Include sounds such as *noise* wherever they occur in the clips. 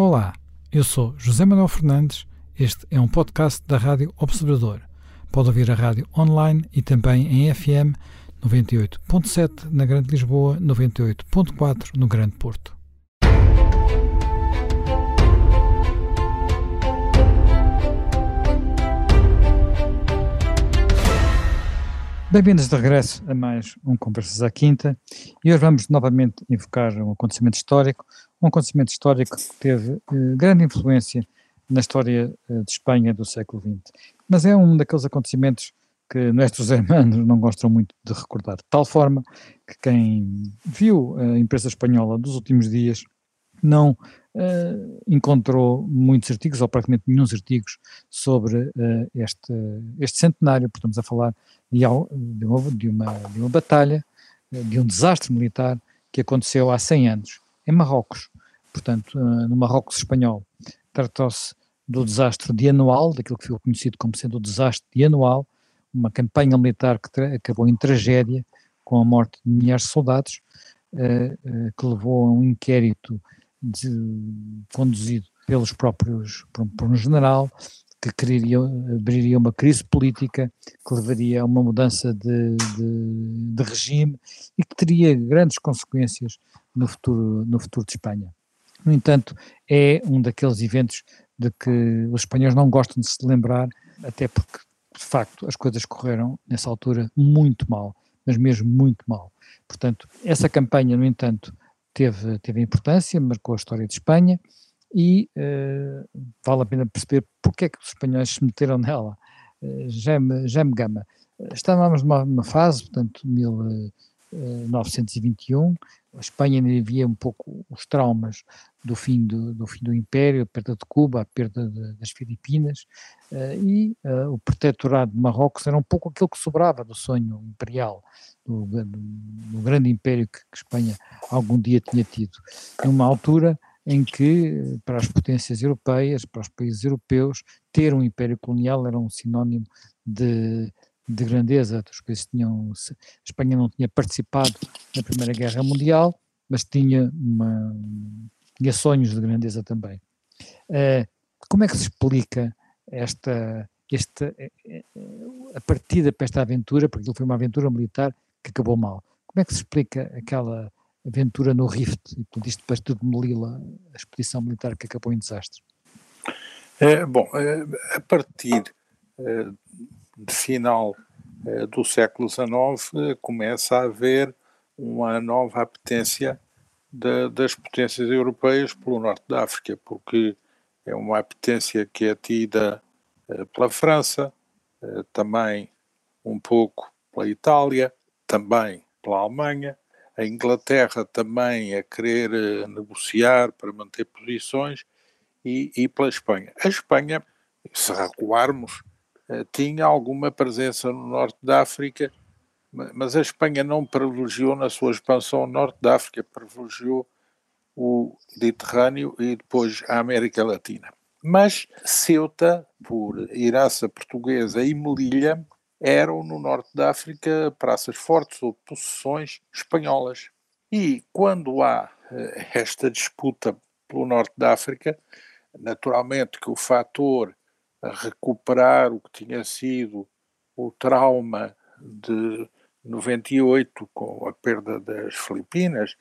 Olá, eu sou José Manuel Fernandes. Este é um podcast da Rádio Observador. Pode ouvir a rádio online e também em FM 98.7 na Grande Lisboa, 98.4 no Grande Porto. Bem-vindos de regresso a mais um Conversas à Quinta e hoje vamos novamente invocar um acontecimento histórico, um acontecimento histórico que teve eh, grande influência na história eh, de Espanha do século XX. Mas é um daqueles acontecimentos que nossos hermanos não gostam muito de recordar, de tal forma que quem viu a imprensa espanhola dos últimos dias não uh, encontrou muitos artigos, ou praticamente nenhum artigos, sobre uh, este, este centenário, porque estamos a falar de, de, uma, de, uma, de uma batalha, uh, de um desastre militar que aconteceu há 100 anos, em Marrocos. Portanto, no Marrocos espanhol, tratou-se do desastre de anual, daquilo que ficou conhecido como sendo o desastre de anual, uma campanha militar que acabou em tragédia, com a morte de milhares de soldados, que levou a um inquérito de, conduzido pelos próprios, por, por um general, que abriria uma crise política que levaria a uma mudança de, de, de, regime e que teria grandes consequências no futuro, no futuro de Espanha. No entanto, é um daqueles eventos de que os espanhóis não gostam de se lembrar, até porque, de facto, as coisas correram, nessa altura, muito mal, mas mesmo muito mal. Portanto, essa campanha, no entanto, teve, teve importância, marcou a história de Espanha e uh, vale a pena perceber porque é que os espanhóis se meteram nela. Uh, Jaime, Gama. Estávamos numa, numa fase, portanto, 1921, a Espanha ainda via um pouco os traumas do fim do, do fim do Império, a perda de Cuba, a perda de, das Filipinas, uh, e uh, o protetorado de Marrocos era um pouco aquilo que sobrava do sonho imperial, do, do, do grande império que, que, Espanha algum dia tinha tido, numa altura em que, para as potências europeias, para os países europeus, ter um império colonial era um sinónimo de, de grandeza. Os países tinham, a Espanha não tinha participado na Primeira Guerra Mundial, mas tinha, uma, tinha sonhos de grandeza também. Uh, como é que se explica esta, esta, eh, eh, a partida para esta aventura, porque foi uma aventura militar que acabou mal. Como é que se explica aquela aventura no Rift, e portanto isto depois tudo Melilla, a expedição militar que acabou em desastre? É, bom, a partir de final é, do século XIX é, começa a haver uma nova apetência de, das potências europeias pelo norte da África, porque é uma apetência que é tida é, pela França, também um pouco pela Itália, também pela Alemanha, a Inglaterra também a querer eh, negociar para manter posições e, e pela Espanha. A Espanha, se recuarmos, eh, tinha alguma presença no norte da África, mas a Espanha não privilegiou na sua expansão o norte da África, privilegiou o Mediterrâneo e depois a América Latina. Mas Ceuta, por herança portuguesa, e Melilla eram no norte da África praças fortes ou possessões espanholas. E quando há uh, esta disputa pelo norte da África, naturalmente que o fator a recuperar o que tinha sido o trauma de 98 com a perda das Filipinas,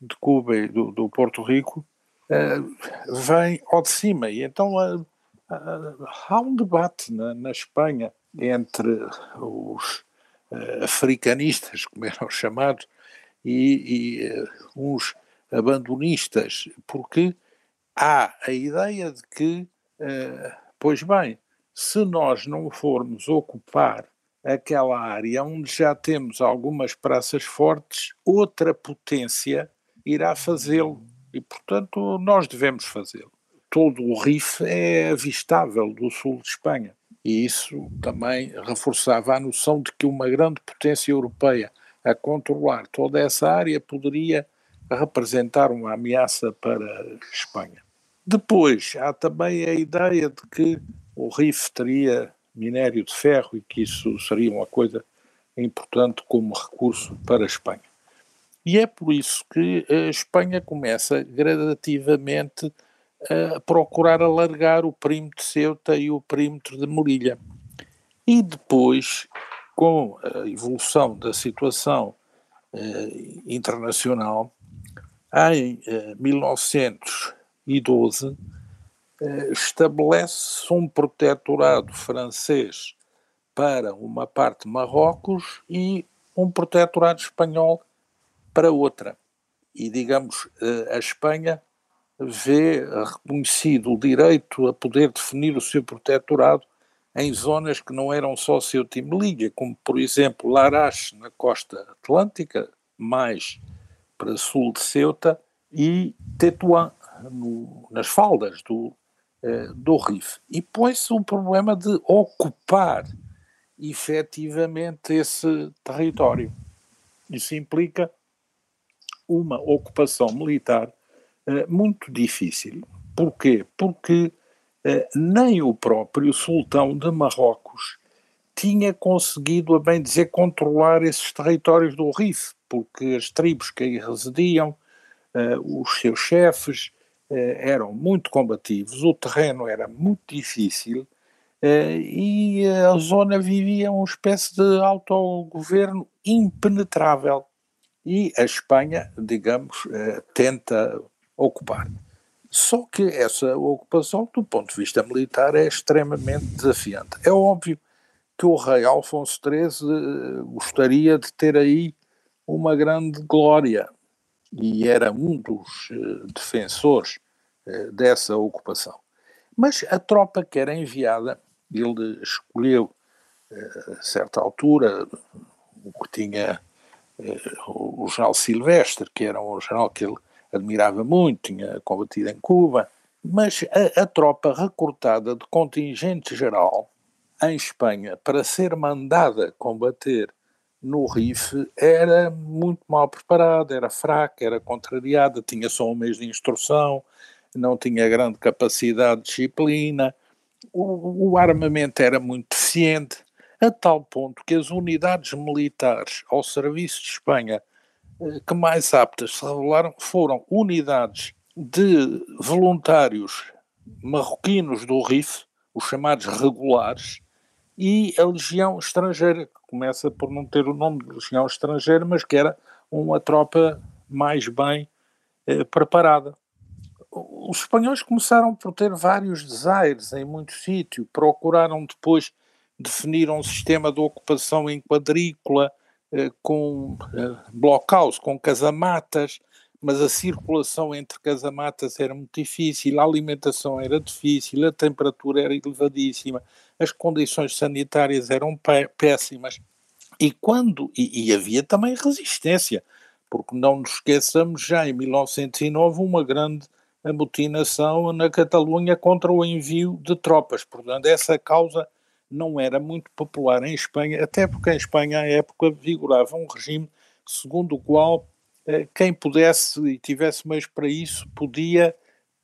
de Cuba e do, do Porto Rico, uh, vem ao de cima. E então uh, há um debate na, na Espanha entre os uh, africanistas, como eram chamados, e, e uh, uns abandonistas, porque há a ideia de que, uh, pois bem, se nós não formos ocupar aquela área onde já temos algumas praças fortes, outra potência irá fazê-lo e, portanto, nós devemos fazê-lo. Todo o Rif é avistável do sul de Espanha e isso também reforçava a noção de que uma grande potência europeia a controlar toda essa área poderia representar uma ameaça para a Espanha. Depois, há também a ideia de que o RIF teria minério de ferro e que isso seria uma coisa importante como recurso para a Espanha. E é por isso que a Espanha começa gradativamente a procurar alargar o perímetro de Ceuta e o perímetro de Morilha. E depois, com a evolução da situação eh, internacional, em eh, 1900 2012, eh, estabelece um protetorado francês para uma parte Marrocos e um protetorado espanhol para outra. E, digamos, eh, a Espanha vê reconhecido o direito a poder definir o seu protetorado em zonas que não eram só seu time-liga, como, por exemplo, Larache, na costa atlântica, mais para sul de Ceuta, e Tetuán, no, nas faldas do, eh, do Rif. E põe-se um problema de ocupar efetivamente esse território. Isso implica uma ocupação militar eh, muito difícil. Porquê? Porque eh, nem o próprio sultão de Marrocos tinha conseguido, a bem dizer, controlar esses territórios do Rif, porque as tribos que aí residiam, uh, os seus chefes uh, eram muito combativos, o terreno era muito difícil uh, e a zona vivia uma espécie de autogoverno impenetrável. E a Espanha, digamos, tenta ocupar. Só que essa ocupação, do ponto de vista militar, é extremamente desafiante. É óbvio que o rei Alfonso XIII gostaria de ter aí uma grande glória, e era um dos uh, defensores uh, dessa ocupação. Mas a tropa que era enviada, ele escolheu, uh, a certa altura, o que tinha o general Silvestre, que era um general que ele admirava muito, tinha combatido em Cuba, mas a, a tropa recrutada de contingente geral em Espanha para ser mandada combater no RIF era muito mal preparada, era fraca, era contrariada, tinha só um mês de instrução, não tinha grande capacidade de disciplina, o, o armamento era muito deficiente, a tal ponto que as unidades militares ao serviço de Espanha eh, que mais aptas se revelaram foram unidades de voluntários marroquinos do RIF, os chamados regulares, e a Legião Estrangeira, começa por não ter o nome de Legião Estrangeira, mas que era uma tropa mais bem eh, preparada. Os espanhóis começaram por ter vários desaires em muito sítio, procuraram depois definir um sistema de ocupação em quadrícula, eh, com eh, blockhouse, com casamatas, mas a circulação entre casamatas era muito difícil, a alimentação era difícil, a temperatura era elevadíssima, as condições sanitárias eram péssimas. E quando e, e havia também resistência, porque não nos esqueçamos já em 1909 uma grande amotinação na Catalunha contra o envio de tropas. Portanto, essa causa não era muito popular em Espanha, até porque em Espanha à época vigorava um regime segundo o qual eh, quem pudesse e tivesse meios para isso podia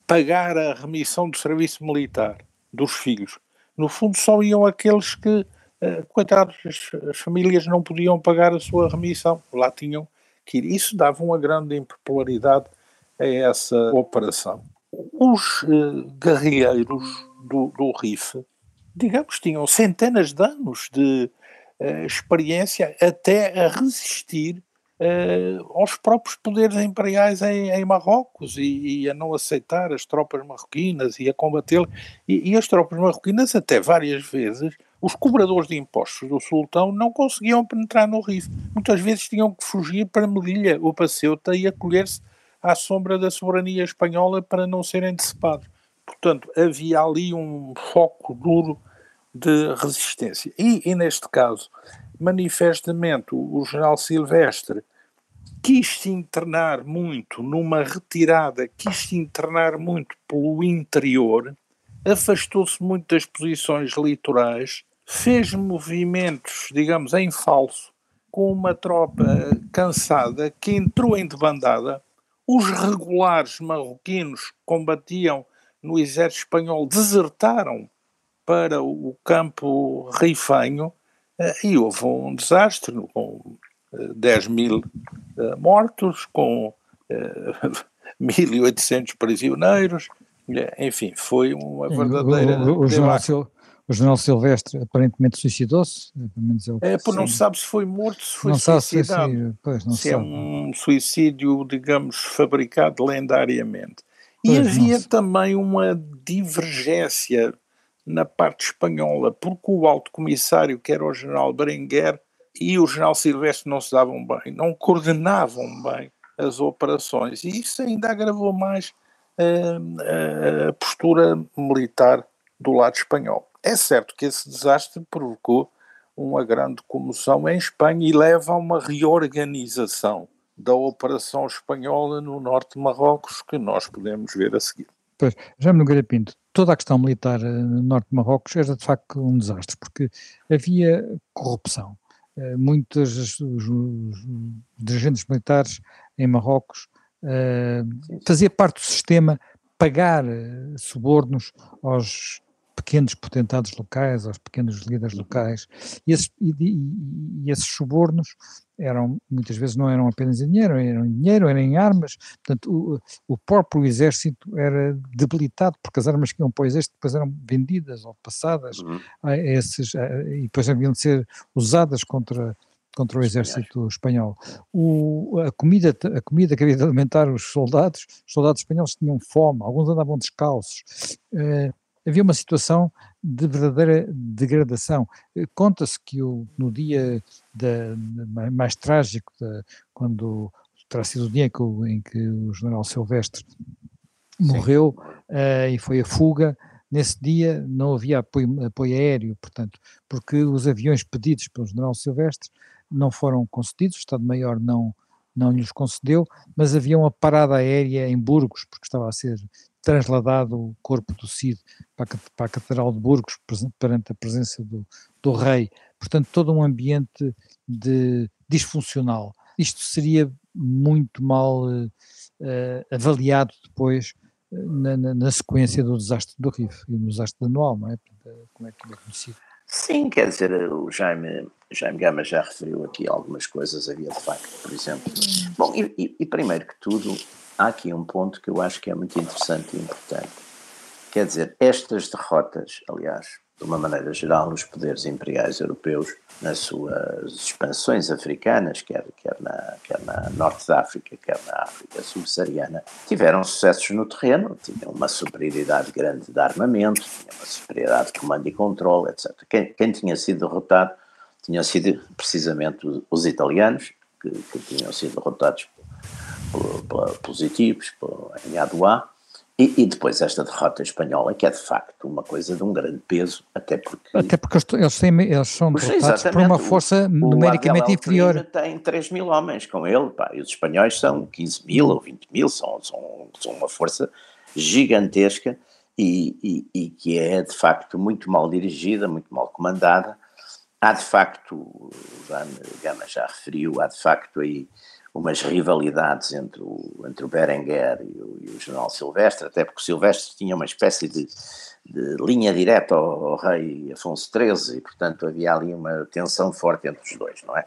pagar a remissão do serviço militar dos filhos. No fundo, só iam aqueles que, eh, coitados, as, as famílias não podiam pagar a sua remissão, lá tinham que ir. Isso dava uma grande impopularidade a essa operação. Os eh, guerrilheiros do, do RIF, digamos, tinham centenas de anos de uh, experiência até a resistir aos próprios poderes imperiais em, em Marrocos e, e, a não aceitar as tropas marroquinas e a combater e, e as tropas marroquinas até várias vezes os cobradores de impostos do sultão não conseguiam penetrar no Rif. Muitas vezes tinham que fugir para Melilla ou para Ceuta e acolher-se à sombra da soberania espanhola para não serem decepados. Portanto, havia ali um foco duro de resistência. E, e neste caso, manifestamente, o general Silvestre quis se internar muito numa retirada, quis se internar muito pelo interior, afastou-se muito das posições litorais, fez movimentos, digamos, em falso, com uma tropa cansada que entrou em debandada. Os regulares marroquinos que combatiam no exército espanhol desertaram para o campo rifenho eh, e houve um desastre 10 mil uh, mortos, com uh, eh, *laughs* 1.800 prisioneiros, enfim, foi uma verdadeira. O, o, o, jornal, o jornal Silvestre aparentemente suicidou-se, é, é não sabe se foi morto, se foi não suicidado. Sabe se, pois, não se é sabe. é um suicídio, digamos, fabricado lendariamente. E pois, havia também uma divergência na parte espanhola, porque o alto comissário, que era o general Berenguer, e o general Silvestre não se davam bem, não coordenavam bem as operações, e isso ainda agravou mais uh, a postura militar do lado espanhol. É certo que esse desastre provocou uma grande comoção em Espanha e leva a uma reorganização da operação espanhola no norte de Marrocos, que nós podemos ver a seguir. Pois, já me Pinto, toda a questão militar eh, no norte de Marrocos era de facto um desastre, porque havia corrupção. Eh, muitos os, os, dirigentes militares em Marrocos uh, fazia parte do sistema pagar subornos aos pequenos potentados locais, aos pequenos líderes locais, e esses, e, e, e esses subornos eram, muitas vezes não eram apenas em dinheiro, eram em dinheiro, eram em armas, portanto o, o próprio exército era debilitado, porque as armas que iam para o exército depois eram vendidas ou passadas uhum. a esses, a, e depois haviam de ser usadas contra contra o exército espanhol. O, a, comida, a comida que havia de alimentar os soldados, os soldados espanhóis tinham fome, alguns andavam descalços. Eh, havia uma situação de verdadeira degradação. Eh, conta-se que o, no dia da, mais trágico, da, quando terá sido o dia em que, em que o general Silvestre morreu uh, e foi a fuga, nesse dia não havia apoio, apoio aéreo, portanto, porque os aviões pedidos pelo general Silvestre não foram concedidos, o Estado-Maior não, não lhes concedeu, mas havia uma parada aérea em Burgos, porque estava a ser trasladado o corpo do Cid para a, para a Catedral de Burgos perante a presença do, do rei. Portanto, todo um ambiente de disfuncional. Isto seria muito mal uh, avaliado depois uh, na, na, na, sequência do desastre do Rif e do desastre anual, não é? Como é que é conhecido? Sim, quer dizer, o Jaime, Jaime Gama já referiu aqui algumas coisas, havia de facto, por exemplo. Bom, e, e, e primeiro que tudo, há aqui um ponto que eu acho que é muito interessante e importante. Quer dizer, estas derrotas, aliás, de uma maneira geral, os poderes imperiais europeus, nas suas expansões africanas, quer, quer, na, quer na Norte da África, quer na África subsaariana, tiveram sucessos no terreno, tinham uma superioridade grande de armamento, tinham uma superioridade de comando e controle, etc. Quem, quem tinha sido derrotado tinham sido precisamente os italianos, que, que tinham sido derrotados positivos em Adoá, e, e, depois esta derrota espanhola, que é de facto uma coisa de um grande peso, até porque. Até porque eles, têm, eles são derrotados por uma força o, numericamente o inferior. tem 3 mil homens com ele, pá, e os espanhóis são 15 mil ou 20 mil, são, são, são uma força gigantesca e, e, e, que é de facto muito mal dirigida, muito mal comandada. Há de facto, o Gama já referiu, há de facto aí umas rivalidades entre o, entre o Berenguer e o, e o general Silvestre, até porque o Silvestre tinha uma espécie de, de linha direta ao, ao, rei Afonso XIII e, portanto, havia ali uma tensão forte entre os dois, não é?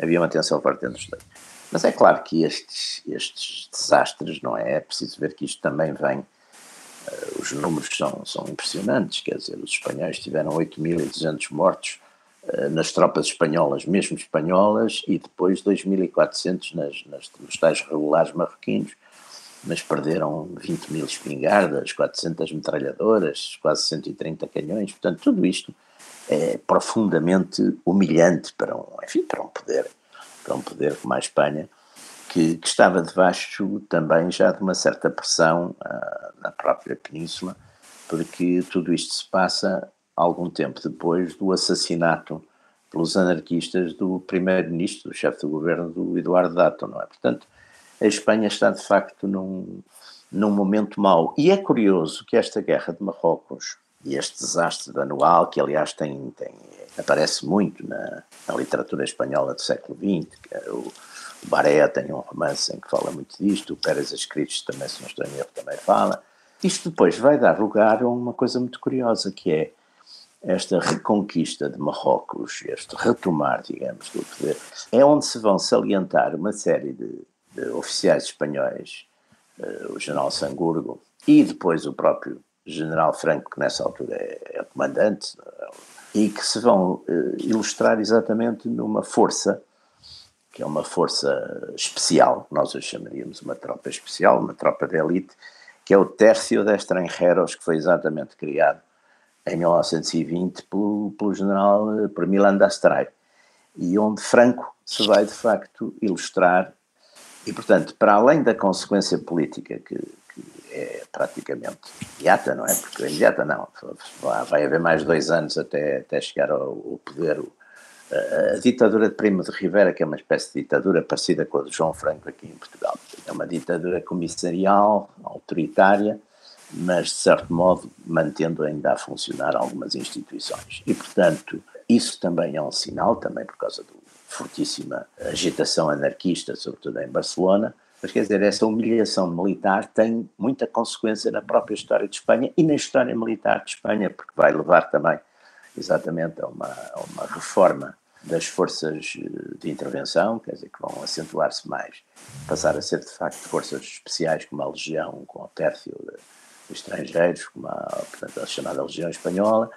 Havia uma tensão forte entre os dois. Mas é claro que estes, estes desastres, não é? É preciso ver que isto também vem. Uh, os números são, são impressionantes, quer dizer, os espanhóis tiveram 8.200 mortos, eh, nas tropas espanholas, mesmo espanholas, e depois 2.400 nas, nas, nos tais regulares marroquinos, mas perderam 20 mil espingardas, 400 metralhadoras, quase 130 canhões, portanto tudo isto é profundamente humilhante para um, enfim, para um poder, para um poder como a Espanha, que, que estava debaixo também já de uma certa pressão uh, na própria península, porque tudo isto se passa algum tempo depois do assassinato pelos anarquistas do primeiro-ministro, do chefe do governo, do Eduardo Dato, não é? Portanto, a Espanha está de facto num, num momento mau. E é curioso que esta guerra de Marrocos e este desastre de anual, que aliás tem, tem, aparece muito na, na literatura espanhola do século XX, é o, o Barea tem um romance em que fala muito disto, o Pérez Escritos também, se não estou em erro, também fala. Isto depois vai dar lugar a uma coisa muito curiosa, que é esta reconquista de Marrocos, este retomar, digamos, do poder, é onde se vão salientar uma série de, de oficiais espanhóis, uh, o general Sangurgo, e depois o próprio general Franco, que nessa altura é, é comandante, e que se vão uh, ilustrar exatamente numa força, que é uma força especial, nós a chamaríamos uma tropa especial, uma tropa de elite, que é o Tércio de Estrangeros, que foi exatamente criado em 1920 pelo, pelo general, eh, por Milan d'Astray, e onde Franco se vai de facto ilustrar, e portanto, para além da consequência política que, é praticamente imediata, não é? Porque imediata não, vai haver mais dois anos até, até chegar ao, ao poder a, ditadura de Primo de Rivera, que é uma espécie de ditadura parecida com a de João Franco aqui em Portugal. É uma ditadura comissarial, autoritária, mas de certo modo mantendo ainda a funcionar algumas instituições. E, portanto, isso também é um sinal, também por causa da fortíssima agitação anarquista, sobretudo em Barcelona, mas quer dizer, essa humilhação militar tem muita consequência na própria história de Espanha e na história militar de Espanha, porque vai levar também exatamente a uma, a uma reforma das forças eh, de intervenção, quer dizer, que vão acentuar-se mais, passar a ser de facto forças especiais, como a Legião, com o tércio de estrangeiros, como a, a chamada Legião Espanhola,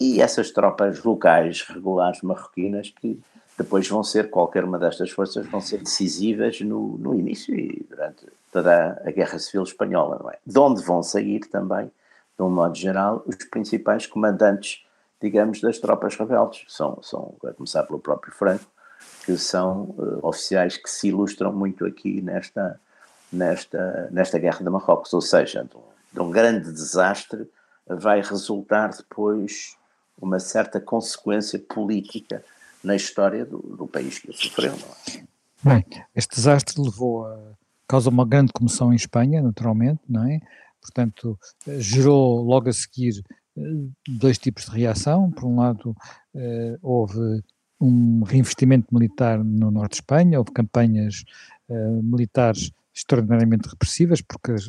e essas tropas locais regulares marroquinas que depois vão ser, qualquer uma destas forças, vão ser decisivas no, no início e durante toda a Guerra Civil Espanhola, não é? De onde vão sair também, de um modo geral, os principais comandantes, digamos, das tropas rebeldes. São, são a começar pelo próprio Franco, que são uh, oficiais que se ilustram muito aqui nesta, nesta, nesta Guerra de Marrocos, ou seja, de um, de um grande desastre vai resultar depois uma certa consequência política na história do, do país que sofreu. É? Bem, este desastre levou a causa uma grande comoção em Espanha, naturalmente, não é? Portanto, gerou logo a seguir eh, dois tipos de reação. Por um lado, eh, houve um reinvestimento militar no norte de Espanha, houve campanhas eh, militares extraordinariamente repressivas, porque as,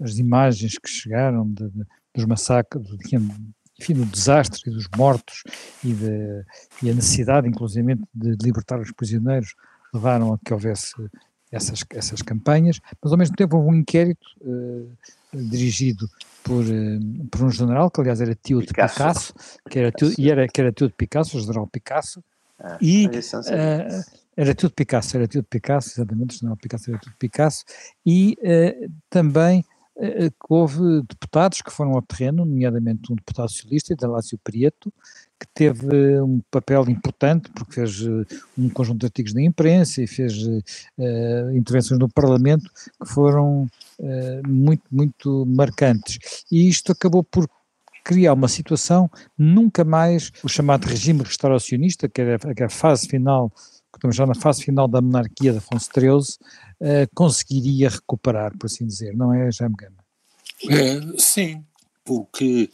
as imagens que chegaram de, de, dos massacres, enfim, do desastre e dos mortos e, de, e a necessidade, inclusive, de libertar os prisioneiros levaram a que houvesse essas, essas campanhas, mas ao mesmo tempo houve um inquérito uh, dirigido por, uh, por um general, que aliás era tio Picasso. de Picasso, que era tio, e era, que era tio de Picasso, o general Picasso, ah, e uh, era de Picasso, era de Picasso, exatamente, o general Picasso era de Picasso, e também eh, que houve deputados que foram ao terreno, nomeadamente um deputado socialista, Dalácio Prieto, que teve um papel importante porque fez um conjunto de artigos na imprensa e fez uh, intervenções no Parlamento que foram uh, muito, muito marcantes. E isto acabou por criar uma situação, nunca mais o chamado regime restauracionista, que era a fase final, estamos já na fase final da monarquia de Afonso XIII, uh, conseguiria recuperar, por assim dizer, não é, Jaime Gama? É, sim, porque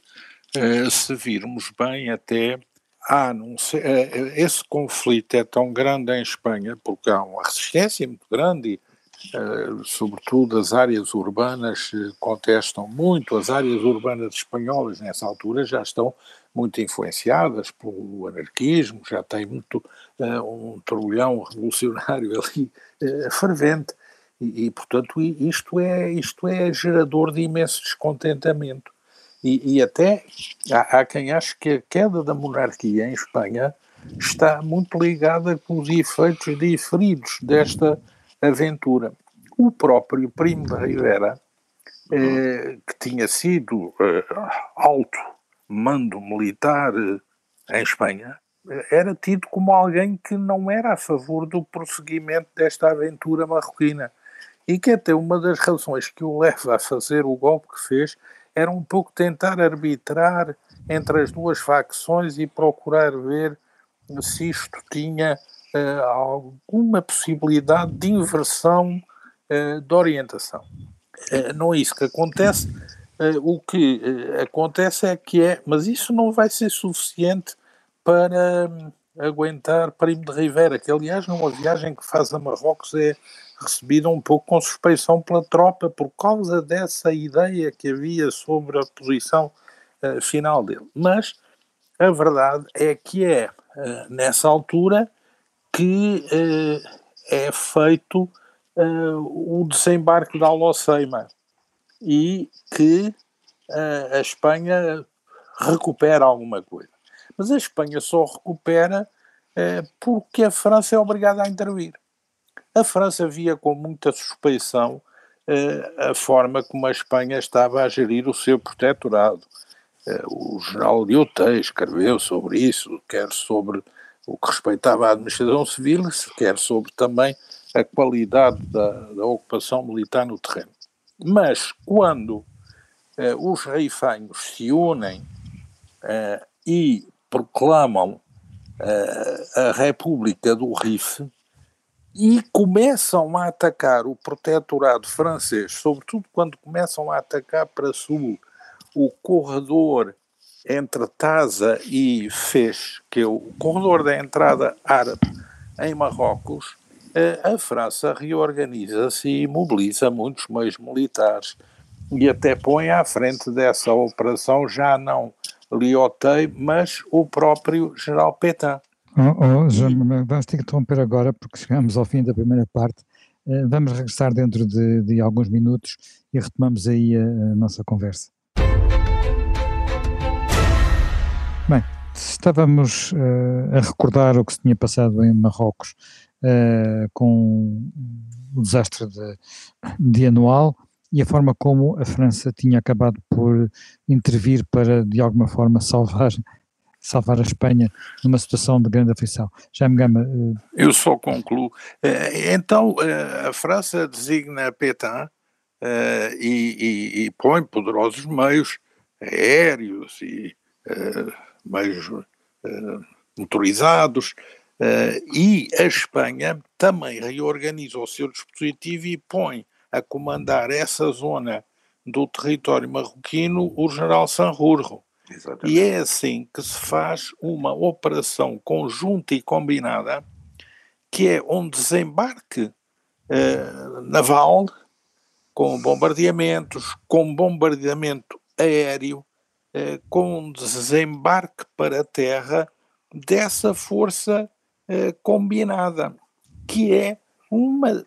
uh, se virmos bem até há, sei, uh, esse conflito é tão grande em Espanha porque há uma resistência muito grande sobretudo as áreas urbanas contestam muito, as áreas urbanas espanholas nessa altura já estão muito influenciadas pelo anarquismo, já tem muito uh, um turbilhão revolucionário *laughs* ali fervente e, e, portanto isto é, isto é gerador de imenso descontentamento e, e até há, há quem ache que a queda da monarquia em Espanha está muito ligada com os efeitos diferidos desta aventura. O próprio Primo de Rivera, eh, que tinha sido eh, alto mando militar eh, em Espanha, era tido como alguém que não era a favor do prosseguimento desta aventura marroquina. E que até uma das razões que o leva a fazer o golpe que fez era um pouco tentar arbitrar entre as duas facções e procurar ver se isto tinha uh, alguma possibilidade de inversão uh, de orientação. Uh, não é isso que acontece. O que acontece é que é, mas isso não vai ser suficiente para um, aguentar Primo de Rivera, que aliás numa viagem que faz a Marrocos é recebida um pouco com suspeição pela tropa por causa dessa ideia que havia sobre a posição final dele. Mas a verdade é que é, nessa altura, que uh, é feito uh, o desembarque da Alocema. E que uh, a Espanha recupera alguma coisa. Mas a Espanha só recupera uh, porque a França é obrigada a intervir. A França via com muita suspeição uh, a forma como a Espanha estava a gerir o seu protetorado. o general Liotet escreveu sobre isso, quer sobre o que respeitava a administração civil, quer sobre também a qualidade da, da ocupação militar no terreno. Mas quando eh, os reifanhos se unem eh, e proclamam eh, a República do Rif e começam a atacar o protetorado francês, sobretudo quando começam a atacar para sul o corredor entre Taza e Fez, que é o corredor da entrada árabe em Marrocos, a França reorganiza-se e mobiliza muitos meios militares e até põe à frente dessa operação já não Liotet, mas o próprio general Petain. Oh, oh, já, vamos ter que interromper agora porque chegamos ao fim da primeira parte. Eh, vamos regressar dentro de, de alguns minutos e retomamos aí a, a nossa conversa. Bem, estávamos uh, a recordar o que se tinha passado em Marrocos uh, com o desastre de, de anual e a forma como a França tinha acabado por intervir para, de alguma forma, salvar, salvar a Espanha numa situação de grande aflição. Já me gama. Uh... Eu só concluo. Então, a França designa Pétain e, e, e, põe poderosos meios aéreos e meios motorizados Uh, e a Espanha também reorganiza o seu dispositivo e põe a comandar essa zona do território marroquino o general Sanjurjo. E é assim que se faz uma operação conjunta e combinada, que é um desembarque uh, naval com bombardeamentos, com bombardeamento aéreo, uh, com um desembarque para a terra dessa força eh, combinada, que é uma,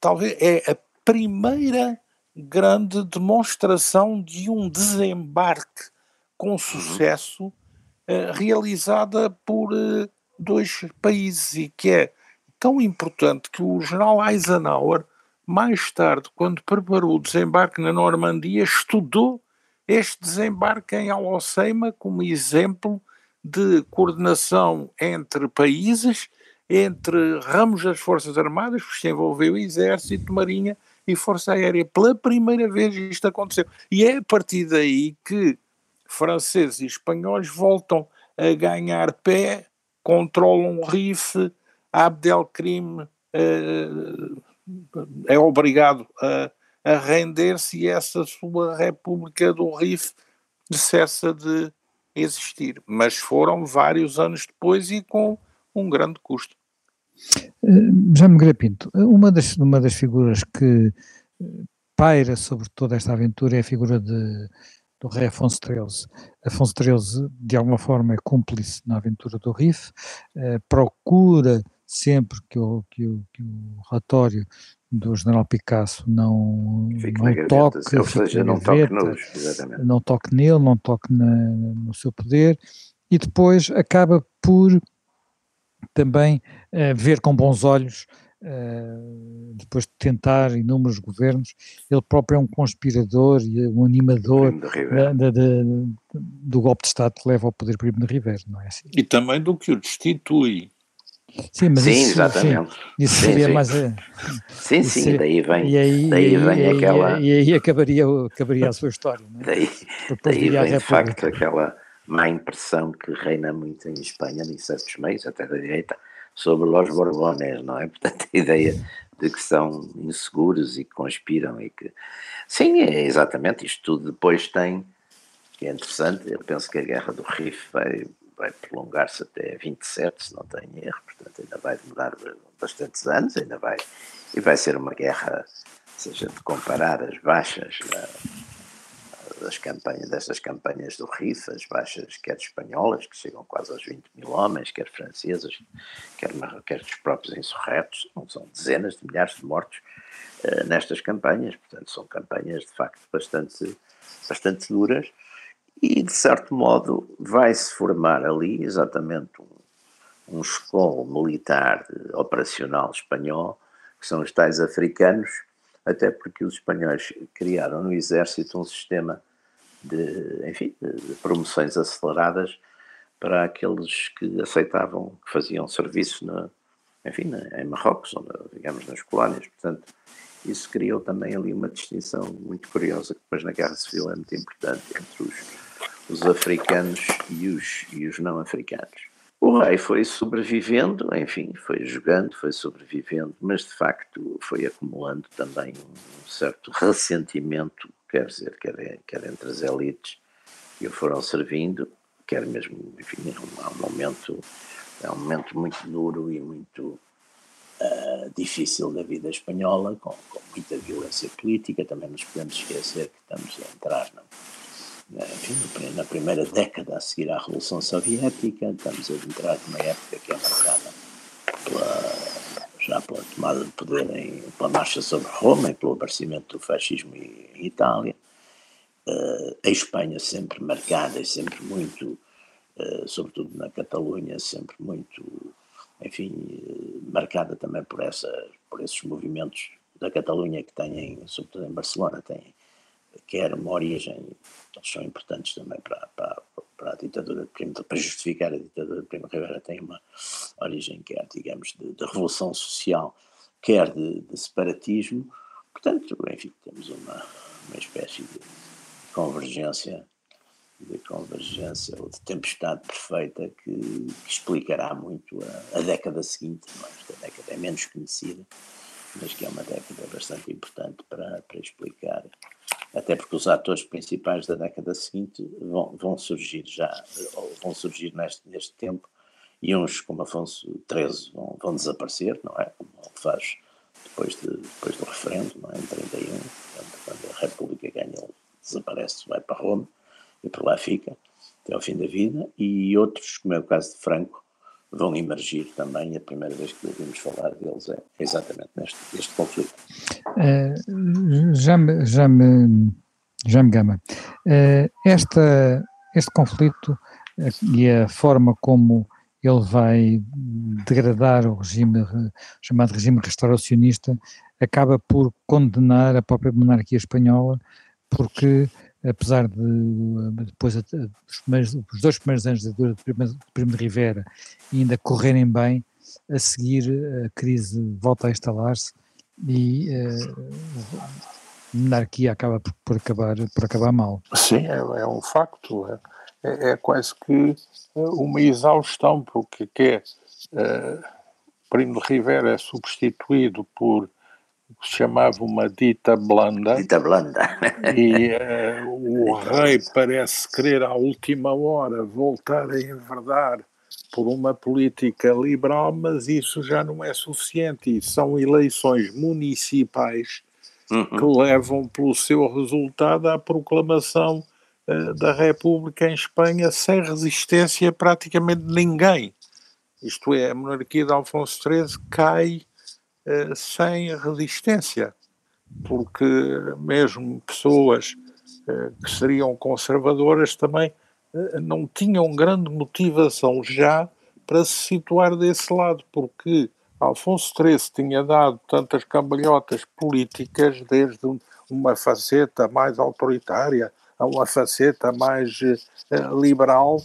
talvez, é a primeira grande demonstração de um desembarque com sucesso uh, realizada por uh, dois países e que é tão importante que o general Eisenhower, mais tarde, quando preparou o desembarque na Normandia, estudou este desembarque em Alocema como exemplo de coordenação entre países, entre ramos das Forças Armadas, que se envolveu Exército, Marinha e Força Aérea. Pela primeira vez isto aconteceu. E é a partir daí que franceses e espanhóis voltam a ganhar pé, controlam o Rif, Abdelkrim uh, é obrigado a, a render-se e essa sua República do Rif cessa de existir, mas foram vários anos depois e com um grande custo. Eh, Já me Pinto, uma das, uma das figuras que eh, paira sobre toda esta aventura é a figura de, do rei Afonso XIII. Afonso XIII, de alguma forma, é cúmplice na aventura do Rif, eh, procura sempre que o, que o, que o relatório do general Picasso não, não toque, ou seja, não toque nos, não toque nele, não toque na, no seu poder, e depois acaba por também uh, ver com bons olhos, uh, depois de tentar inúmeros governos, ele próprio é um conspirador e um animador da, da, da, do golpe de Estado que leva ao poder primo de Rivera, não é assim? E também do que o destitui Sim, mas sim, isso, exatamente. Sim, isso sim, seria sim. mais. Eh, sim, sim, seria, daí vem, e aí, daí vem e, aquela. E, aí acabaria, acabaria a sua história. Não é? Daí, daí vem, de facto, aquela má impressão que reina muito em Espanha, em certos meios, até da direita, sobre os Borbones, não é? *laughs* Portanto, a ideia de que são inseguros e que conspiram e que. Sim, é exatamente. Isto tudo depois tem. que é interessante. Eu penso que a guerra do Rif vai vai prolongar-se até 27, se não tenho erro, portanto ainda vai demorar bastantes anos, ainda vai, e vai ser uma guerra, se a gente comparar as baixas, das campanhas, destas campanhas do RIF, as baixas quer espanholas, que chegam quase aos 20 mil homens, quer francesas, quer, quer os próprios insurretos, não são dezenas de milhares de mortos uh, nestas campanhas, portanto são campanhas de facto bastante, bastante duras e de certo modo vai-se formar ali exatamente um, um escolo militar operacional espanhol, que são os tais africanos, até porque os espanhóis criaram no exército um sistema de, enfim, de promoções aceleradas para aqueles que aceitavam, que faziam serviço na, enfim, em Marrocos, ou na, digamos nas colónias. Portanto, isso criou também ali uma distinção muito curiosa, que depois na Guerra Civil é muito importante, entre os, os africanos e os, e os não africanos. O rei foi sobrevivendo, enfim, foi jogando, foi sobrevivendo, mas de facto foi acumulando também um certo ressentimento, quer dizer, quer, quer entre as elites que o foram servindo, quer mesmo, enfim, é um momento, é um momento muito duro e muito uh, difícil da vida espanhola, com, com muita violência política, também nos podemos esquecer que estamos a entrar na enfim, na primeira década a seguir à Revolução Soviética, estamos a entrar numa época que é marcada pela, já pela tomada de poder, em, pela marcha sobre Roma e pelo aparecimento do fascismo em Itália. Uh, a Espanha sempre marcada e sempre muito, uh, sobretudo na Catalunha, sempre muito, enfim, uh, marcada também por, essa, por esses movimentos da Catalunha que têm, sobretudo em Barcelona, têm quer uma origem, eles são importantes também para, para, para a ditadura de Primo, para justificar a ditadura de Primo Rivera, tem uma origem quer, digamos, de, de revolução social, quer de, de, separatismo, portanto, enfim, temos uma, uma espécie de convergência de convergência ou de tempestade perfeita que, que explicará muito a, a, década seguinte, não é? esta década é menos conhecida, mas que é uma década bastante importante para, para explicar até porque os atores principais da década seguinte vão, vão surgir já, vão surgir neste, neste tempo, e uns, como Afonso XIII, vão, vão desaparecer, não é? Como faz depois, de, depois do referendo, não é? em 31, quando, quando a República ganha, ele desaparece, vai para Roma, e por lá fica, até ao fim da vida, e outros, como é o caso de Franco, vão emergir também, a primeira vez que ouvimos falar deles é exatamente neste, neste conflito. Uh, já me, já me, já me gama. Uh, esta, este conflito uh, e a forma como ele vai degradar o regime chamado regime restauracionista acaba por condenar a própria monarquia espanhola porque apesar de depois dos, os dois primeiros anos da dura de Primo, de Rivera ainda correrem bem, a seguir a crise volta a instalar-se e uh, a monarquia acaba por, por, acabar, por acabar mal. Sim, é, é um facto, é, é, é, quase que uma exaustão, porque que é, uh, Primo de Rivera é substituído por se chamava uma dita blanda. Dita blanda. e uh, *laughs* o rei parece querer à última hora voltar a enverdar por uma política liberal, mas isso já não é suficiente. E são eleições municipais uhum. que levam pelo seu resultado à proclamação uh, da República em Espanha sem resistência praticamente de ninguém. Isto é, a monarquia de Alfonso XIII cai sem resistência, porque mesmo pessoas uh, que seriam conservadoras também eh, não tinham grande motivação já para se situar desse lado, porque Alfonso XIII tinha dado tantas cambalhotas políticas, desde uma faceta mais autoritária a uma faceta mais liberal,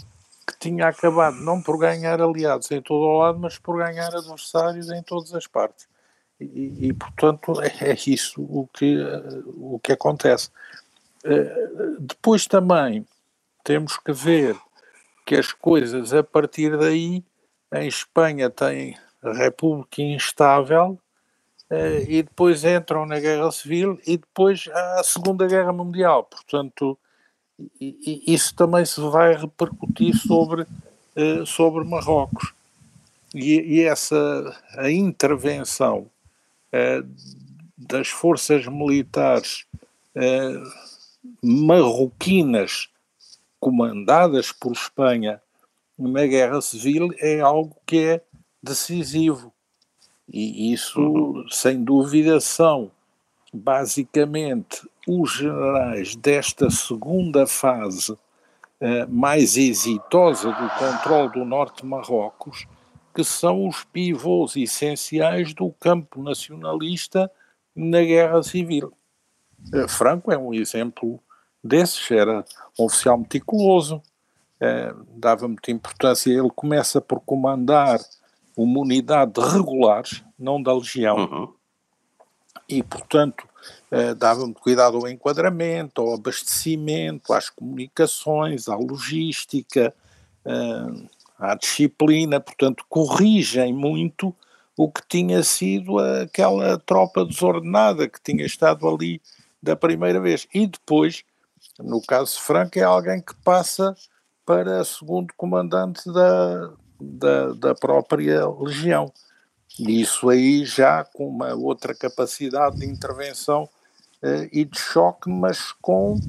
que tinha acabado não por ganhar aliados em todo o lado, mas por ganhar adversários em todas as partes. E, e portanto, é, é, isso o que, o que acontece. Uh, depois também temos que ver que as coisas a partir daí, em Espanha tem república instável eh, e depois entram na Guerra Civil e depois a Segunda Guerra Mundial. Portanto, isso também se vai repercutir sobre, eh, sobre Marrocos. E, e essa a intervenção eh, das forças militares marroquinas comandadas por Espanha na Guerra Civil é algo que é decisivo. E isso, uhum. sem dúvida, são basicamente os generais desta segunda fase eh, mais exitosa do controle do Norte de Marrocos, que são os pivôs essenciais do campo nacionalista na Guerra Civil. Eh, Franco é um exemplo desses, era um oficial meticuloso, eh, dava muita importância. Ele começa por comandar uma unidade de regulares, não da legião, uhum. e, portanto, eh, dava muito cuidado ao enquadramento, ao abastecimento, às comunicações, à logística, eh, à disciplina, portanto, corrigem muito o que tinha sido aquela tropa desordenada que tinha estado ali da primeira vez. E depois, no caso Franco, é alguém que passa para segundo comandante da, da, da própria legião. E isso aí já com uma outra capacidade de intervenção eh, e de choque, mas com,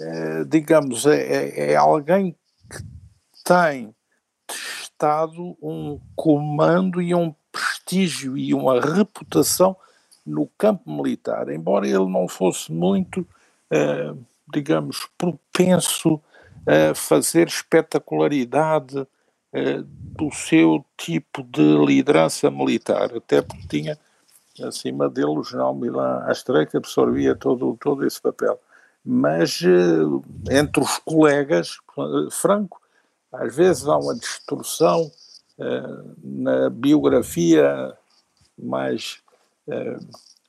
eh, digamos, é, é, é alguém que tem testado um comando e um prestígio e uma reputação no campo militar, embora ele não fosse muito, eh, digamos, propenso a fazer espetacularidade do seu tipo de liderança militar, até porque tinha acima dele o general Milan Astrei que absorvia todo, todo esse papel. Mas eh, entre os colegas, Franco, às vezes há uma distorção eh, na biografia mais eh,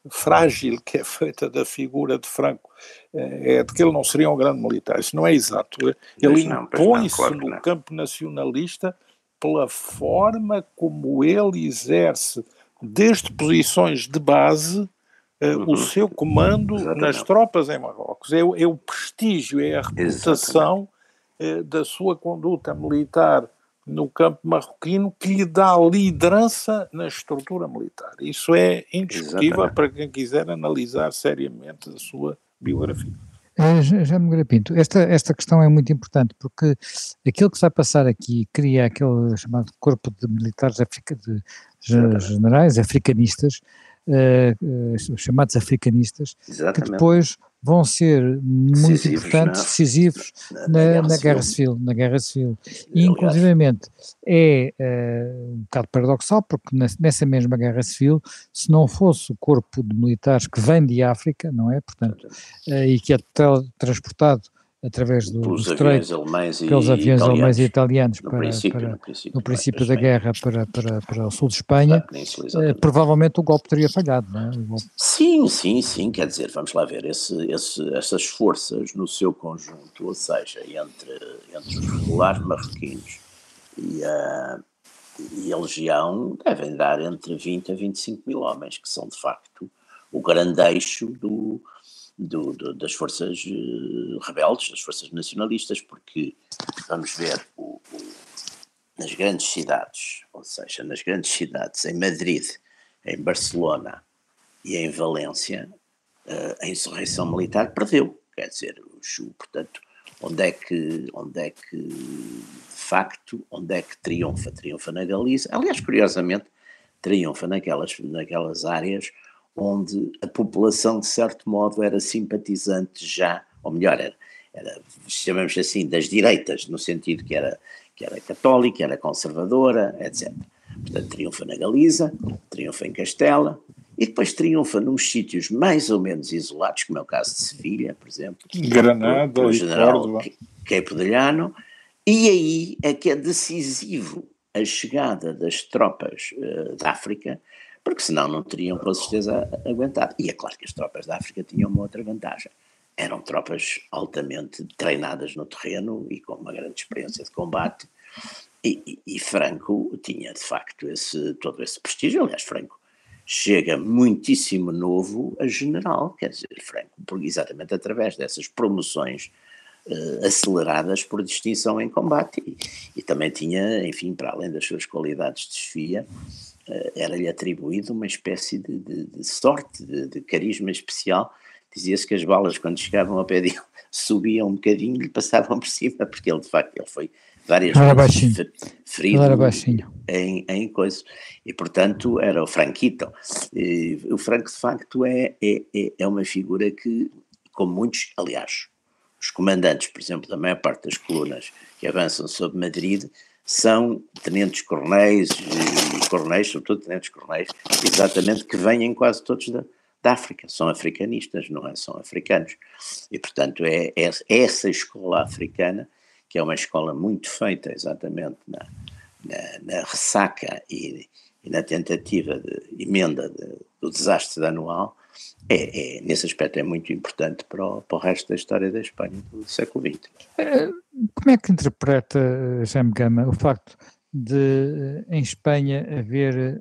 frágil que é feita da figura de Franco, é de que ele não seria um grande militar. Isso não é exato. Ele impõe-se claro no campo nacionalista pela forma como ele exerce desde posições de base uh, uhum. o seu comando Exatamente. nas tropas em Marrocos. É, é, o prestígio, é a reputação da sua conduta militar no campo marroquino que lhe dá liderança na estrutura militar. Isso é indiscutível para quem quiser analisar seriamente a sua biografia. É, já me Pinto, esta, esta questão é muito importante porque aquilo que se vai passar aqui cria aquele chamado corpo de militares africa, de generais africanistas, uh, uh, chamados africanistas, Exatamente. que depois vão ser muito decisivos, importantes, não? decisivos na, na, na, guerra, civil. na guerra civil. E, inclusivamente, é uh, um bocado paradoxal, porque nessa mesma guerra civil, se não fosse o corpo de militares que vem de África, não é? Portanto, uh, e que é transportado através do, pelos do aviões alemães e pelos aviões italianos, alemães e italianos. no para, princípio, para, no princípio, no princípio da guerra para, para, para o sul de Espanha, eh, provavelmente o golpe teria falhado, não é? Sim, sim, sim, quer dizer, vamos lá ver, esse, esse, essas forças no seu conjunto, ou seja, entre, entre os regulares marroquinos e a, e a legião, devem dar entre 20 a 25 mil homens, que são de facto o grande eixo do, do, do, das forças uh, rebeldes, das forças nacionalistas, porque vamos ver o, o, nas grandes cidades, ou seja, nas grandes cidades, em Madrid, em Barcelona e em Valência, uh, a insurreição militar perdeu. Quer dizer, portanto, onde é que, onde é que, de facto, onde é que triunfa? Triunfa na Galiza. Aliás, curiosamente, triunfa naquelas, naquelas áreas onde a população, de certo modo, era simpatizante já, ou melhor, era, era chamamos assim, das direitas, no sentido que era, que era católica, era conservadora, etc. Portanto, triunfa na Galiza, triunfa em Castela, e depois triunfa nos sítios mais ou menos isolados, como é o caso de Sevilha, por exemplo. Granada, o general Capodelhano, e aí é que é decisivo a chegada das tropas uh, da África, porque senão não teriam com certeza aguentado. E é claro que as tropas da África tinham uma outra vantagem. Eram tropas altamente treinadas no terreno e com uma grande experiência de combate. E, e, e Franco tinha de facto esse, todo esse prestígio. Aliás, Franco chega muitíssimo novo a general, quer dizer, Franco, exatamente através dessas promoções uh, aceleradas por distinção em combate. E, e, também tinha, enfim, para além das suas qualidades de eh, era-lhe atribuído uma espécie de, de, de sorte, de, de, carisma especial, dizia-se que as balas, quando chegavam ao pé dele, *laughs* subiam um bocadinho e lhe passavam por cima, porque ele, de facto, ele foi várias Era vezes baixinho. ferido era baixinho. em, em coisas. E, portanto, era o Franquito. E o Franco, de facto, é, é, é- é uma figura que, como muitos, aliás, os comandantes, por exemplo, da maior parte das colunas que avançam sobre Madrid, são tenentes-coronéis e coronéis, sobretudo tenentes-coronéis, exatamente, que vêm quase todos da, da África, são africanistas, não é? São africanos. E, portanto, é, é essa escola africana, que é uma escola muito feita exatamente na, na, na ressaca e, e na tentativa de emenda de- do desastre anual, é, é, nesse aspecto é muito importante para o, para o resto da história da Espanha do século XX. Como é que interpreta, eh, Jaime Gama, o facto de, eh, em Espanha, haver eh,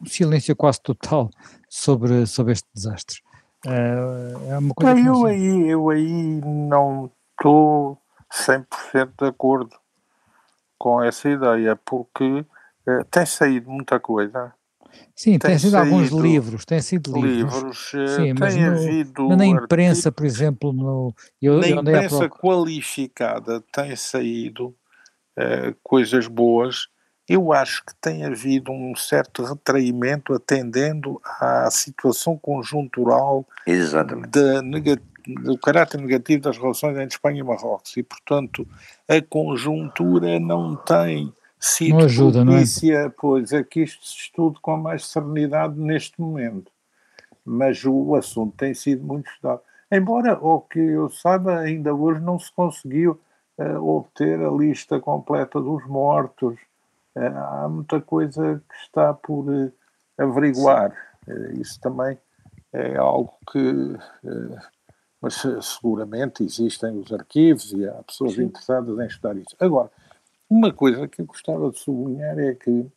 um silêncio quase total sobre, sobre este desastre? Eh, É uma coisa não eu, aí, eu aí não estou 100% de acordo com essa ideia, porque tem saído muita coisa. Sim, tem tem sido alguns livros, tem sido livros. Livros, Sim, mas, tem no- havido. mas na imprensa, por exemplo, no, eu, na eu imprensa qualificada tem saído eh, coisas boas. Eu acho que tem havido um certo retraimento atendendo à situação conjuntural do caráter negativo das relações entre Espanha e Marrocos e, portanto, a conjuntura não tem sido Não ajuda, não é? propícia, pois, a que isto se estude com mais serenidade neste momento. Mas o assunto tem sido muito estudado. Embora, o que eu saiba, ainda hoje não se conseguiu obter a lista completa dos mortos. Eh, há muita coisa que está por eh, averiguar. Eh, isso também é algo que mas seguramente existem os arquivos e há pessoas interessadas em estudar isso. Agora, uma coisa que eu gostava de sublinhar é que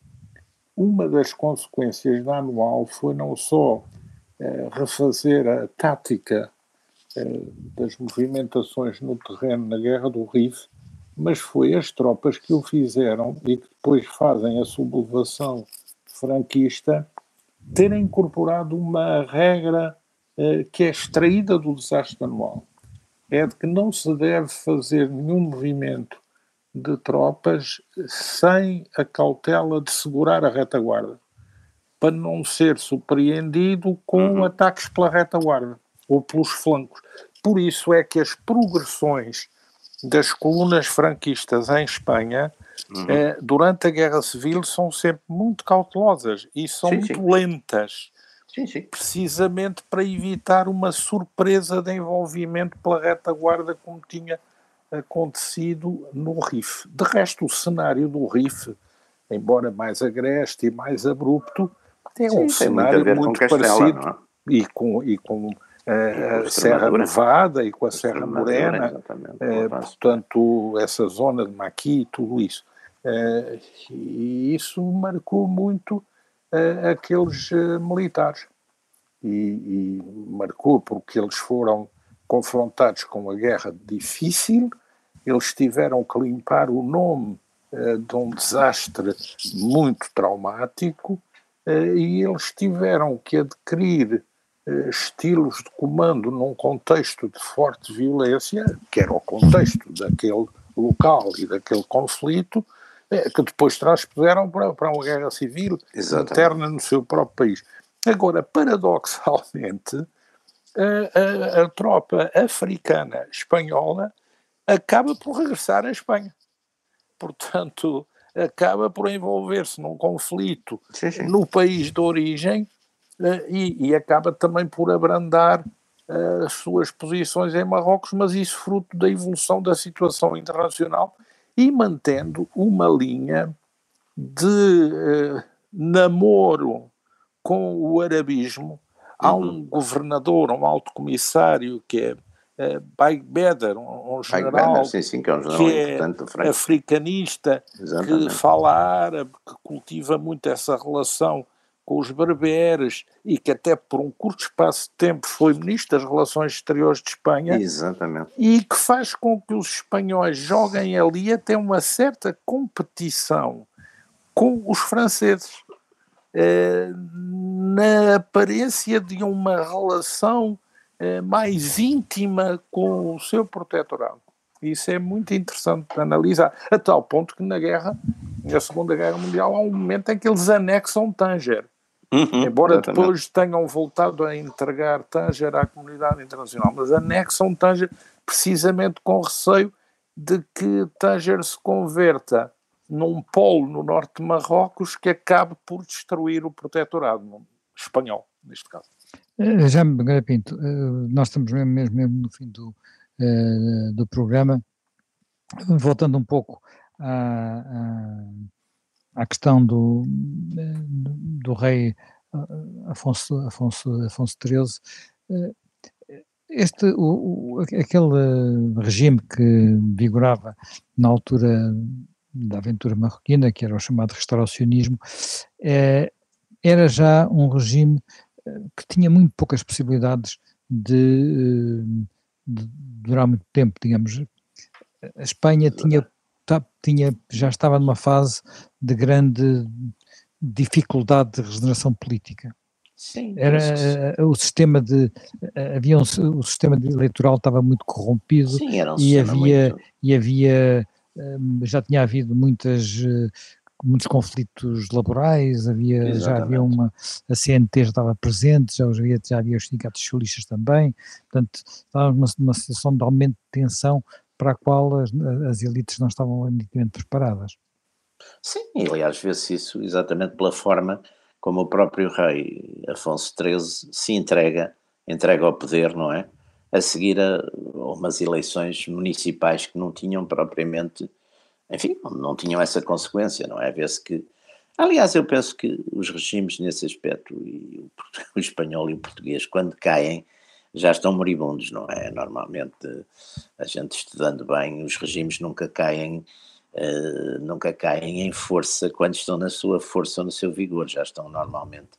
uma das consequências da anual foi não só refazer a tática das movimentações no terreno na Guerra do Rif, mas foi as tropas que o fizeram e que depois fazem a sublevação franquista terem incorporado uma regra eh, que é extraída do desastre anual. É de que não se deve fazer nenhum movimento de tropas sem a cautela de segurar a retaguarda, para não ser surpreendido com ataques pela retaguarda ou pelos flancos. Por isso é que as progressões das colunas franquistas em Espanha eh, durante a Guerra Civil são sempre muito cautelosas e são Sim, muito sim. lentas Sim, sim. precisamente para evitar uma surpresa de envolvimento pela retaguarda como tinha acontecido no RIF. De resto, o cenário do RIF, embora mais agreste e mais abrupto, é um tem a cenário muito Castela, parecido é? e com, e com a Serra. Nevada e com a Serra Morena, o avanço. portanto, essa zona de Maqui, tudo isso. E isso marcou muito aqueles militares. E, e marcou porque eles foram confrontados com uma guerra difícil, eles tiveram que limpar o nome de um desastre muito traumático e eles tiveram que adquirir estilos de comando num contexto de forte violência, que era o contexto daquele local e daquele conflito, eh, que depois transpuseram para, para uma guerra civil Exatamente. interna no seu próprio país. Agora, paradoxalmente, a, a- a tropa africana espanhola acaba por regressar à Espanha. Portanto, acaba por envolver-se num conflito Sim, sim. no país de origem eh, e, e acaba também por abrandar eh, as suas posições em Marrocos, mas isso fruto da evolução da situação internacional e mantendo uma linha de eh, namoro com o arabismo. Há um governador, um alto comissário que é eh, Baig Beder, um, um general vai, sim, sim, que é um general que é do Franco. africanista, que Exatamente. fala árabe, que cultiva muito essa relação com os berberes e que até por um curto espaço de tempo foi ministro das Relações Exteriores de Espanha Exatamente. e que faz com que os espanhóis joguem ali até uma certa competição com os franceses eh, na aparência de uma relação eh, mais íntima com o seu protetorado. Isso é muito interessante de analisar, a tal ponto que na guerra, na Segunda Guerra Mundial, há um momento em que eles anexam Tanger. Uhum, Embora exatamente. depois tenham voltado a entregar Tanger à comunidade internacional, mas anexam Tanger precisamente com receio de que Tanger se converta num polo no norte de Marrocos que acabe por destruir o protetorado espanhol, neste caso. Eh, já me Pinto, eh, nós estamos mesmo, mesmo, mesmo no fim do, eh, do programa, voltando um pouco à, à, à questão do, do rei Afonso, Afonso, Afonso XIII, este, o, o, aquele regime que vigorava na altura da aventura marroquina, que era o chamado restauracionismo, é, era já um regime eh, que tinha muito poucas possibilidades de, eh, de durar muito tempo, digamos. A Espanha tinha, tinha, já estava numa fase de grande dificuldade de regeneração política. Sim, era o sistema de havia um, o sistema eleitoral estava muito corrompido Sim, um e havia muito... e havia já tinha havido muitas eh, muitos conflitos laborais, havia, Exatamente. já havia uma, a CNT já estava presente, já havia, já havia os sindicatos socialistas também, portanto estávamos numa, numa situação de aumento de tensão para a qual as, as elites não estavam minimamente preparadas. Sim, e aliás vê-se isso exatamente pela forma como o próprio rei Afonso XIII se entrega, entrega ao poder, não é? a seguir a umas eleições municipais que não tinham propriamente, enfim, não tinham essa consequência, não é? Vê-se que, aliás, eu penso que os regimes nesse aspecto, e o, *laughs* o espanhol e o português, quando caem, já estão moribundos, não é? Normalmente, a gente estudando bem, os regimes nunca caem, uh, nunca caem em força quando estão na sua força ou no seu vigor, já estão normalmente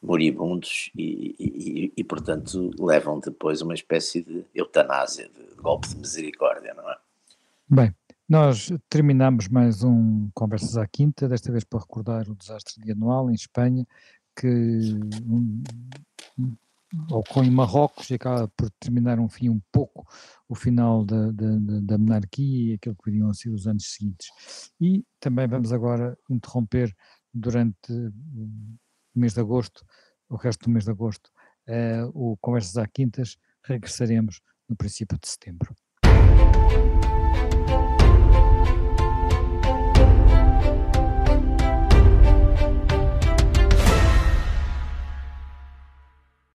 moribundos e, e, e, portanto, levam depois uma espécie de eutanásia, de golpe de misericórdia, não é? Bem, nós terminamos mais um Conversas à Quinta, desta vez para recordar o desastre de anual em Espanha, que um, ocorre em Marrocos e acaba por terminar um fim um pouco o final da, da, da monarquia e aquilo que viriam a ser os anos seguintes. E também vamos agora interromper durante do mês de agosto, o resto do mês de agosto, uh, o Conversas à Quintas, regressaremos no princípio de setembro.